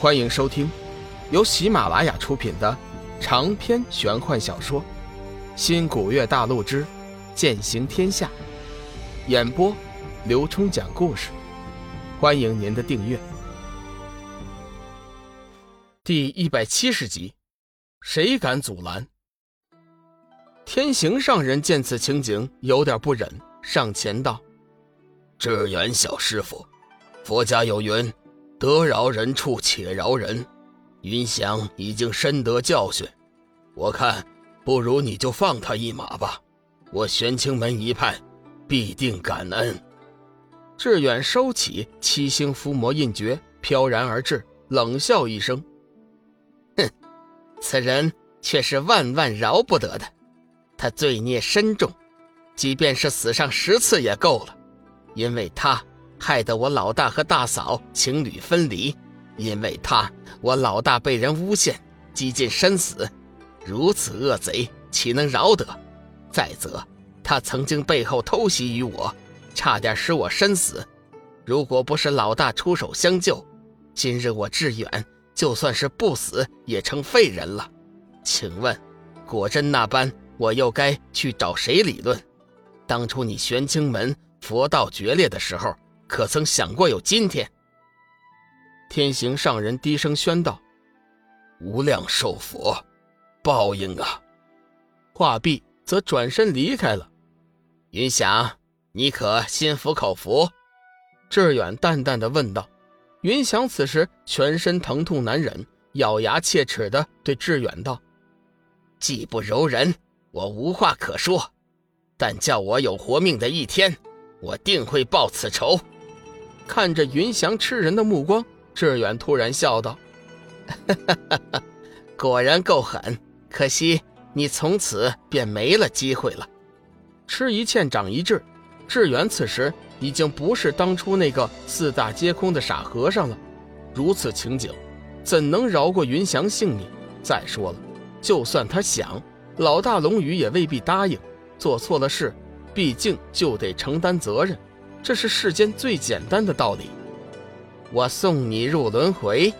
欢迎收听由喜马拉雅出品的长篇玄幻小说《新古月大陆之剑行天下》，演播刘冲讲故事。欢迎您的订阅。第一百七十集，谁敢阻拦？天行上人见此情景，有点不忍，上前道：“智远小师傅，佛家有云。”得饶人处且饶人，云翔已经深得教训，我看不如你就放他一马吧。我玄清门一派必定感恩。志远收起七星伏魔印诀，飘然而至，冷笑一声：“哼，此人却是万万饶不得的。他罪孽深重，即便是死上十次也够了，因为他。”害得我老大和大嫂情侣分离，因为他，我老大被人诬陷，几近身死。如此恶贼，岂能饶得？再则，他曾经背后偷袭于我，差点使我身死。如果不是老大出手相救，今日我志远就算是不死，也成废人了。请问，果真那般，我又该去找谁理论？当初你玄清门佛道决裂的时候。可曾想过有今天？天行上人低声宣道：“无量寿佛，报应啊！”话毕，则转身离开了。云翔，你可心服口服？志远淡淡的问道。云翔此时全身疼痛难忍，咬牙切齿的对志远道：“技不柔人，我无话可说，但叫我有活命的一天，我定会报此仇。”看着云翔吃人的目光，志远突然笑道：“ 果然够狠，可惜你从此便没了机会了。”吃一堑长一智，志远此时已经不是当初那个四大皆空的傻和尚了。如此情景，怎能饶过云翔性命？再说了，就算他想，老大龙宇也未必答应。做错了事，毕竟就得承担责任。这是世间最简单的道理。我送你入轮回。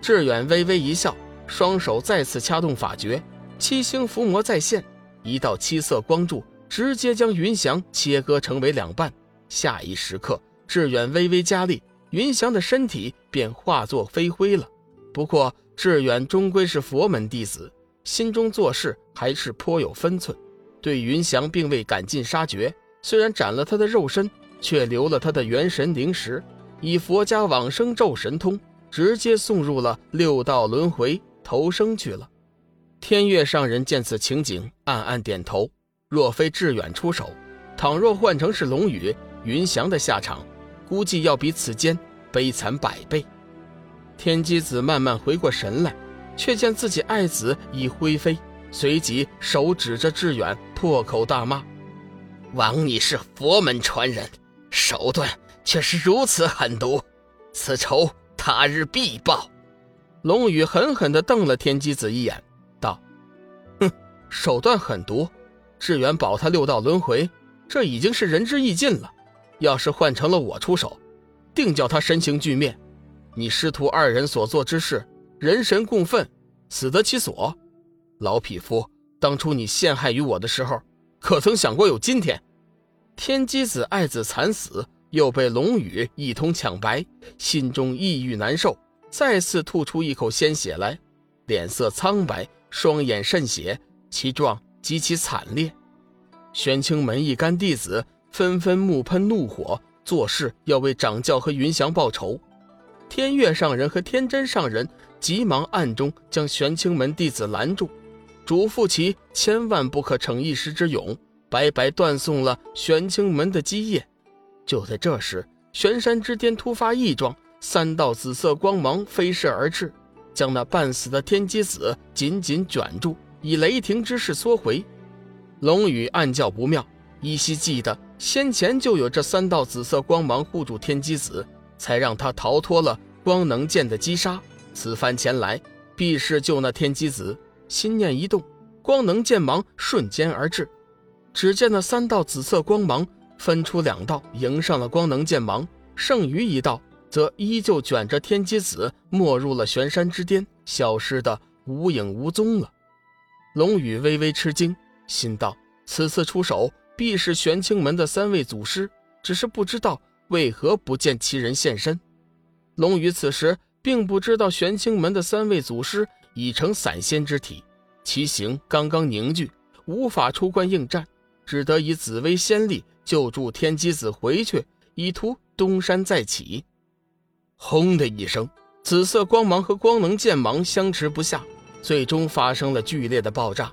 志远微微一笑，双手再次掐动法诀，七星伏魔再现，一道七色光柱直接将云翔切割成为两半。下一时刻，志远微微加力，云翔的身体便化作飞灰了。不过，志远终归是佛门弟子，心中做事还是颇有分寸，对云翔并未赶尽杀绝，虽然斩了他的肉身。却留了他的元神灵石，以佛家往生咒神通，直接送入了六道轮回投生去了。天月上人见此情景，暗暗点头。若非志远出手，倘若换成是龙宇、云翔的下场，估计要比此间悲惨百倍。天机子慢慢回过神来，却见自己爱子已灰飞，随即手指着志远，破口大骂：“枉你是佛门传人！”手段却是如此狠毒，此仇他日必报。龙宇狠狠地瞪了天机子一眼，道：“哼，手段狠毒，志远保他六道轮回，这已经是仁至义尽了。要是换成了我出手，定叫他身形俱灭。你师徒二人所做之事，人神共愤，死得其所。老匹夫，当初你陷害于我的时候，可曾想过有今天？”天机子爱子惨死，又被龙宇一通抢白，心中抑郁难受，再次吐出一口鲜血来，脸色苍白，双眼渗血，其状极其惨烈。玄清门一干弟子纷纷目喷怒火，做事要为掌教和云翔报仇。天月上人和天真上人急忙暗中将玄清门弟子拦住，嘱咐其千万不可逞一时之勇。白白断送了玄清门的基业。就在这时，玄山之巅突发异状，三道紫色光芒飞射而至，将那半死的天机子紧紧卷住，以雷霆之势缩回。龙宇暗叫不妙，依稀记得先前就有这三道紫色光芒护住天机子，才让他逃脱了光能剑的击杀。此番前来，必是救那天机子。心念一动，光能剑芒瞬间而至。只见那三道紫色光芒分出两道，迎上了光能剑芒，剩余一道则依旧卷着天机子没入了玄山之巅，消失的无影无踪了。龙宇微微吃惊，心道：此次出手必是玄清门的三位祖师，只是不知道为何不见其人现身。龙宇此时并不知道玄清门的三位祖师已成散仙之体，其形刚刚凝聚，无法出关应战，只得以紫薇仙力救助天机子回去，以图东山再起。轰的一声，紫色光芒和光能剑芒相持不下，最终发生了剧烈的爆炸。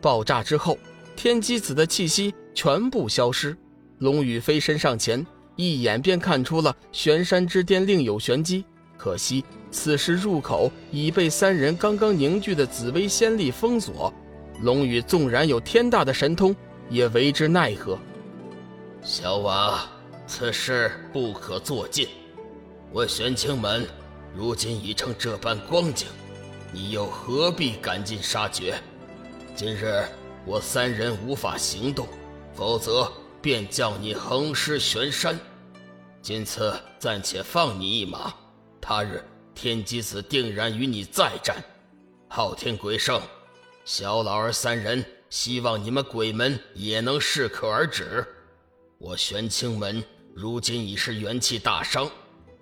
爆炸之后，天机子的气息全部消失。龙宇飞身上前。一眼便看出了玄山之巅另有玄机，可惜此时入口已被三人刚刚凝聚的紫薇仙力封锁。龙宇纵然有天大的神通，也为之奈何。小娃，此事不可作尽。我玄清门如今已成这般光景，你又何必赶尽杀绝？今日我三人无法行动，否则便叫你横尸玄山。今次暂且放你一马，他日天机子定然与你再战。昊天鬼圣，小老儿三人希望你们鬼门也能适可而止。我玄清门如今已是元气大伤，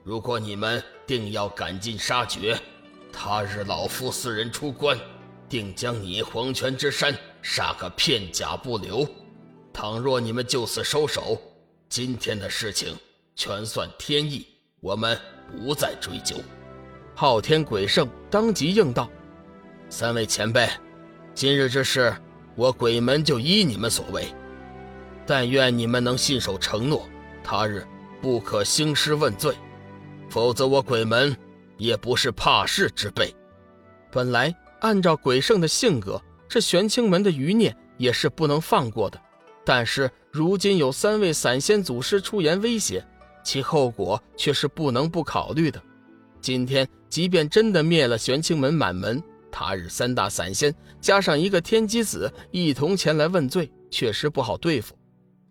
如果你们定要赶尽杀绝，他日老夫四人出关，定将你黄泉之山杀个片甲不留。倘若你们就此收手，今天的事情。全算天意，我们不再追究。昊天鬼圣当即应道：“三位前辈，今日之事，我鬼门就依你们所为。但愿你们能信守承诺，他日不可兴师问罪，否则我鬼门也不是怕事之辈。本来按照鬼圣的性格，这玄清门的余孽也是不能放过的。但是如今有三位散仙祖师出言威胁。”其后果却是不能不考虑的。今天即便真的灭了玄清门满门，他日三大散仙加上一个天机子一同前来问罪，确实不好对付。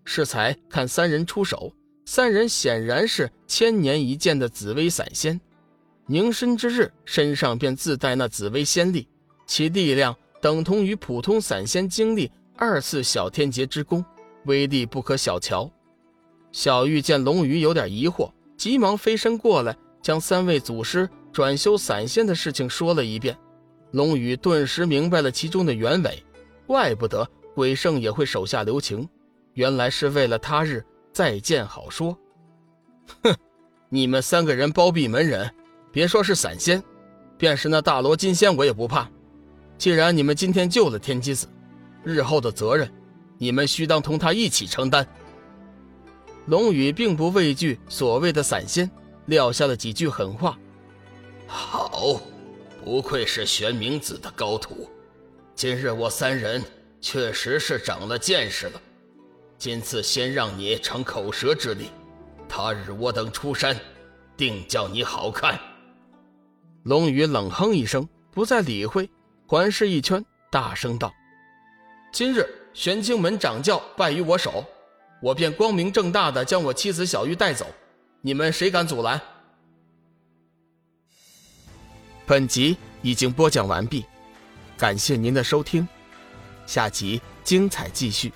适才看三人出手，三人显然是千年一见的紫薇散仙。凝身之日，身上便自带那紫薇仙力，其力量等同于普通散仙经历二次小天劫之功，威力不可小瞧。小玉见龙鱼有点疑惑，急忙飞身过来，将三位祖师转修散仙的事情说了一遍。龙宇顿时明白了其中的原委，怪不得鬼圣也会手下留情，原来是为了他日再见好说。哼，你们三个人包庇门人，别说是散仙，便是那大罗金仙我也不怕。既然你们今天救了天机子，日后的责任，你们须当同他一起承担。龙宇并不畏惧所谓的散仙，撂下了几句狠话。好，不愧是玄冥子的高徒，今日我三人确实是长了见识了。今次先让你逞口舌之力，他日我等出山，定叫你好看。龙宇冷哼一声，不再理会，环视一圈，大声道：“今日玄清门掌教败于我手。”我便光明正大的将我妻子小玉带走，你们谁敢阻拦？本集已经播讲完毕，感谢您的收听，下集精彩继续。